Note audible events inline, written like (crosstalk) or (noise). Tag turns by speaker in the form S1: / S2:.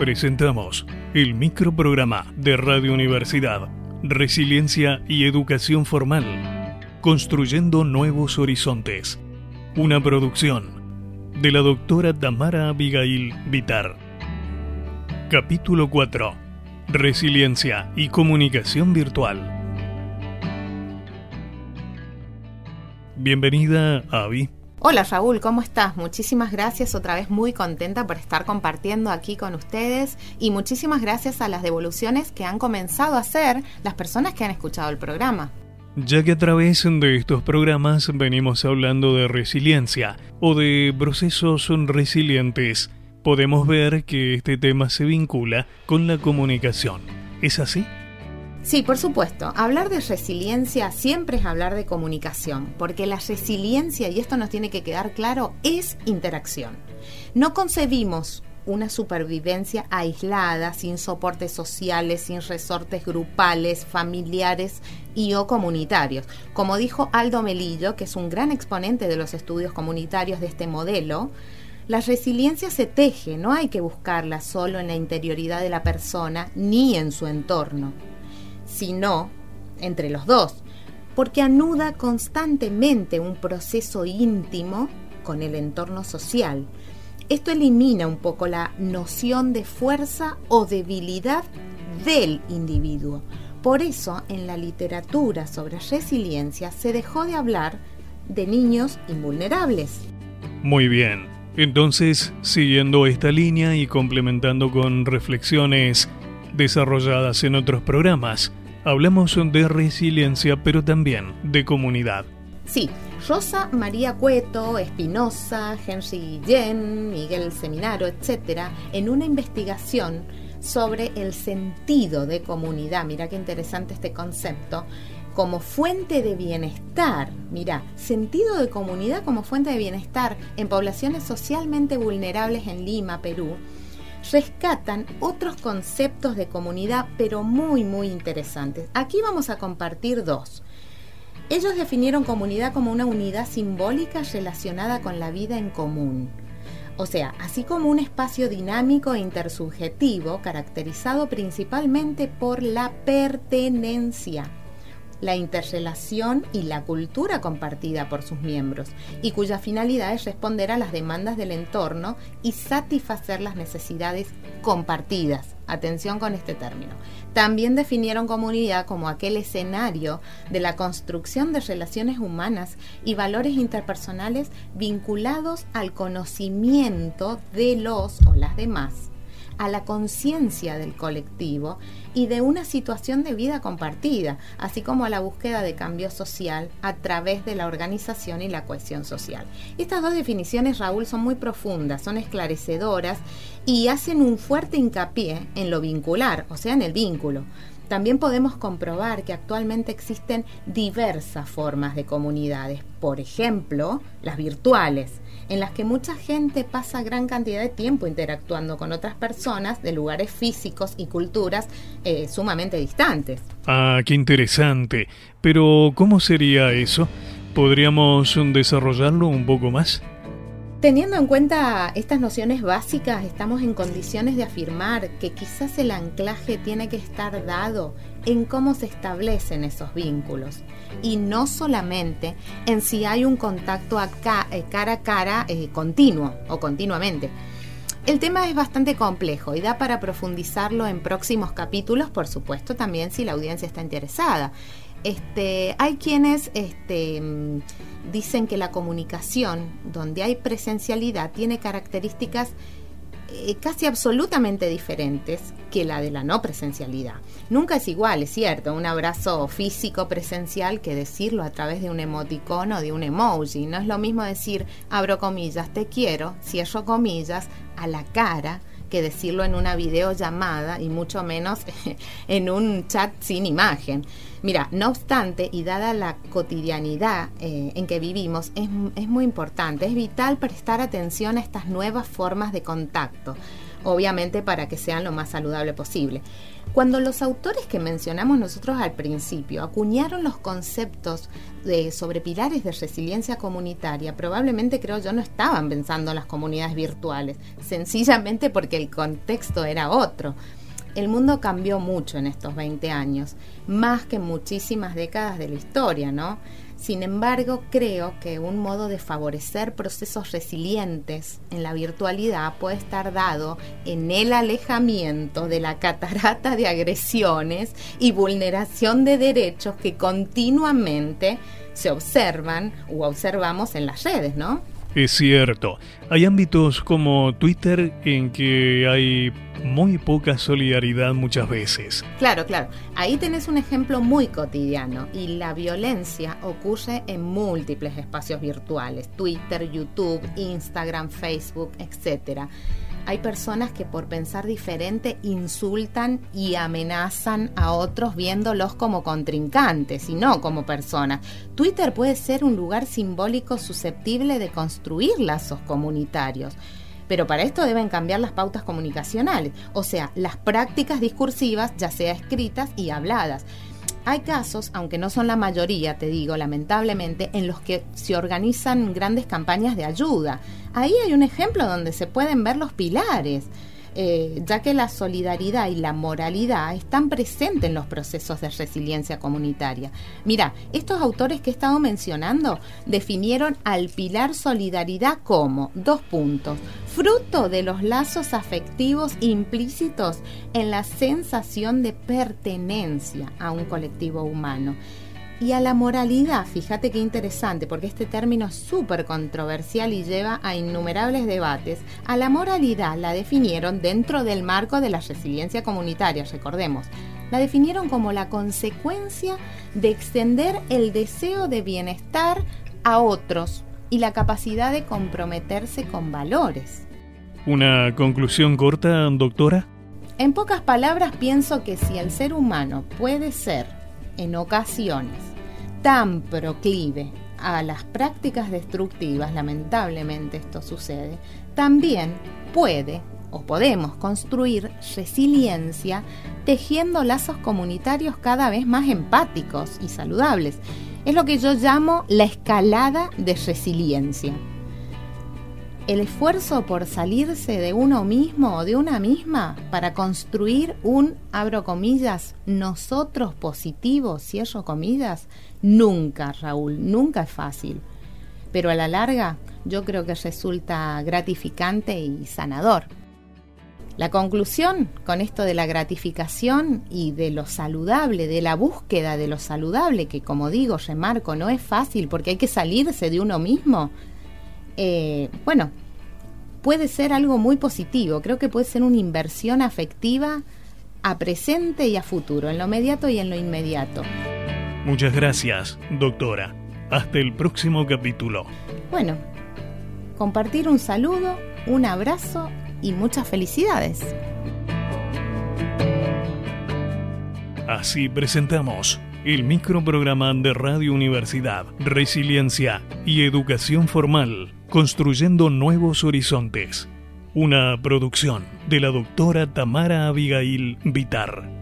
S1: Presentamos el microprograma de Radio Universidad, Resiliencia y Educación Formal, Construyendo Nuevos Horizontes. Una producción de la doctora Tamara Abigail Vitar. Capítulo 4. Resiliencia y Comunicación Virtual. Bienvenida, Avi.
S2: Hola Raúl, ¿cómo estás? Muchísimas gracias, otra vez muy contenta por estar compartiendo aquí con ustedes y muchísimas gracias a las devoluciones que han comenzado a hacer las personas que han escuchado el programa.
S1: Ya que a través de estos programas venimos hablando de resiliencia o de procesos resilientes, podemos ver que este tema se vincula con la comunicación. ¿Es así?
S2: Sí, por supuesto. Hablar de resiliencia siempre es hablar de comunicación, porque la resiliencia, y esto nos tiene que quedar claro, es interacción. No concebimos una supervivencia aislada, sin soportes sociales, sin resortes grupales, familiares y o comunitarios. Como dijo Aldo Melillo, que es un gran exponente de los estudios comunitarios de este modelo, la resiliencia se teje, no hay que buscarla solo en la interioridad de la persona ni en su entorno sino entre los dos, porque anuda constantemente un proceso íntimo con el entorno social. Esto elimina un poco la noción de fuerza o debilidad del individuo. Por eso, en la literatura sobre resiliencia se dejó de hablar de niños invulnerables.
S1: Muy bien. Entonces, siguiendo esta línea y complementando con reflexiones desarrolladas en otros programas, Hablamos de resiliencia, pero también de comunidad.
S2: Sí, Rosa María Cueto, Espinosa, Henry Guillén, Miguel Seminaro, etc., en una investigación sobre el sentido de comunidad, mira qué interesante este concepto, como fuente de bienestar, mira, sentido de comunidad como fuente de bienestar en poblaciones socialmente vulnerables en Lima, Perú, rescatan otros conceptos de comunidad, pero muy, muy interesantes. Aquí vamos a compartir dos. Ellos definieron comunidad como una unidad simbólica relacionada con la vida en común. O sea, así como un espacio dinámico e intersubjetivo caracterizado principalmente por la pertenencia la interrelación y la cultura compartida por sus miembros, y cuya finalidad es responder a las demandas del entorno y satisfacer las necesidades compartidas. Atención con este término. También definieron comunidad como aquel escenario de la construcción de relaciones humanas y valores interpersonales vinculados al conocimiento de los o las demás a la conciencia del colectivo y de una situación de vida compartida, así como a la búsqueda de cambio social a través de la organización y la cohesión social. Estas dos definiciones, Raúl, son muy profundas, son esclarecedoras y hacen un fuerte hincapié en lo vincular, o sea, en el vínculo. También podemos comprobar que actualmente existen diversas formas de comunidades, por ejemplo, las virtuales, en las que mucha gente pasa gran cantidad de tiempo interactuando con otras personas de lugares físicos y culturas eh, sumamente distantes.
S1: Ah, qué interesante. Pero, ¿cómo sería eso? ¿Podríamos desarrollarlo un poco más?
S2: Teniendo en cuenta estas nociones básicas, estamos en condiciones de afirmar que quizás el anclaje tiene que estar dado en cómo se establecen esos vínculos y no solamente en si hay un contacto acá, eh, cara a cara eh, continuo o continuamente. El tema es bastante complejo y da para profundizarlo en próximos capítulos, por supuesto, también si la audiencia está interesada. Este, hay quienes este, dicen que la comunicación, donde hay presencialidad, tiene características eh, casi absolutamente diferentes que la de la no presencialidad. Nunca es igual, es cierto, un abrazo físico presencial que decirlo a través de un emoticono o de un emoji. No es lo mismo decir, abro comillas, te quiero, cierro comillas, a la cara que decirlo en una videollamada y mucho menos (laughs) en un chat sin imagen. Mira, no obstante, y dada la cotidianidad eh, en que vivimos, es, es muy importante, es vital prestar atención a estas nuevas formas de contacto obviamente para que sean lo más saludable posible. Cuando los autores que mencionamos nosotros al principio acuñaron los conceptos de, sobre pilares de resiliencia comunitaria, probablemente creo yo no estaban pensando en las comunidades virtuales, sencillamente porque el contexto era otro. El mundo cambió mucho en estos 20 años, más que muchísimas décadas de la historia, ¿no? Sin embargo, creo que un modo de favorecer procesos resilientes en la virtualidad puede estar dado en el alejamiento de la catarata de agresiones y vulneración de derechos que continuamente se observan o observamos en las redes, ¿no?
S1: Es cierto, hay ámbitos como Twitter en que hay muy poca solidaridad muchas veces.
S2: Claro, claro. Ahí tenés un ejemplo muy cotidiano y la violencia ocurre en múltiples espacios virtuales, Twitter, YouTube, Instagram, Facebook, etcétera hay personas que por pensar diferente insultan y amenazan a otros viéndolos como contrincantes y no como personas. Twitter puede ser un lugar simbólico susceptible de construir lazos comunitarios. Pero para esto deben cambiar las pautas comunicacionales, o sea, las prácticas discursivas, ya sea escritas y habladas. Hay casos, aunque no son la mayoría, te digo, lamentablemente, en los que se organizan grandes campañas de ayuda. Ahí hay un ejemplo donde se pueden ver los pilares. Eh, ya que la solidaridad y la moralidad están presentes en los procesos de resiliencia comunitaria. Mira, estos autores que he estado mencionando definieron al pilar solidaridad como, dos puntos, fruto de los lazos afectivos implícitos en la sensación de pertenencia a un colectivo humano y a la moralidad, fíjate qué interesante, porque este término es súper controversial y lleva a innumerables debates. A la moralidad la definieron dentro del marco de la resiliencia comunitaria, recordemos. La definieron como la consecuencia de extender el deseo de bienestar a otros y la capacidad de comprometerse con valores.
S1: ¿Una conclusión corta, doctora?
S2: En pocas palabras, pienso que si el ser humano puede ser, en ocasiones, tan proclive a las prácticas destructivas, lamentablemente esto sucede, también puede o podemos construir resiliencia tejiendo lazos comunitarios cada vez más empáticos y saludables. Es lo que yo llamo la escalada de resiliencia el esfuerzo por salirse de uno mismo o de una misma para construir un, abro comillas, nosotros positivo, cierro comillas, nunca, Raúl, nunca es fácil. Pero a la larga yo creo que resulta gratificante y sanador. La conclusión con esto de la gratificación y de lo saludable, de la búsqueda de lo saludable, que como digo, remarco, no es fácil porque hay que salirse de uno mismo, eh, bueno, puede ser algo muy positivo. Creo que puede ser una inversión afectiva a presente y a futuro, en lo inmediato y en lo inmediato.
S1: Muchas gracias, doctora. Hasta el próximo capítulo.
S2: Bueno, compartir un saludo, un abrazo y muchas felicidades.
S1: Así presentamos el microprograma de Radio Universidad, Resiliencia y Educación Formal Construyendo Nuevos Horizontes. Una producción de la doctora Tamara Abigail Vitar.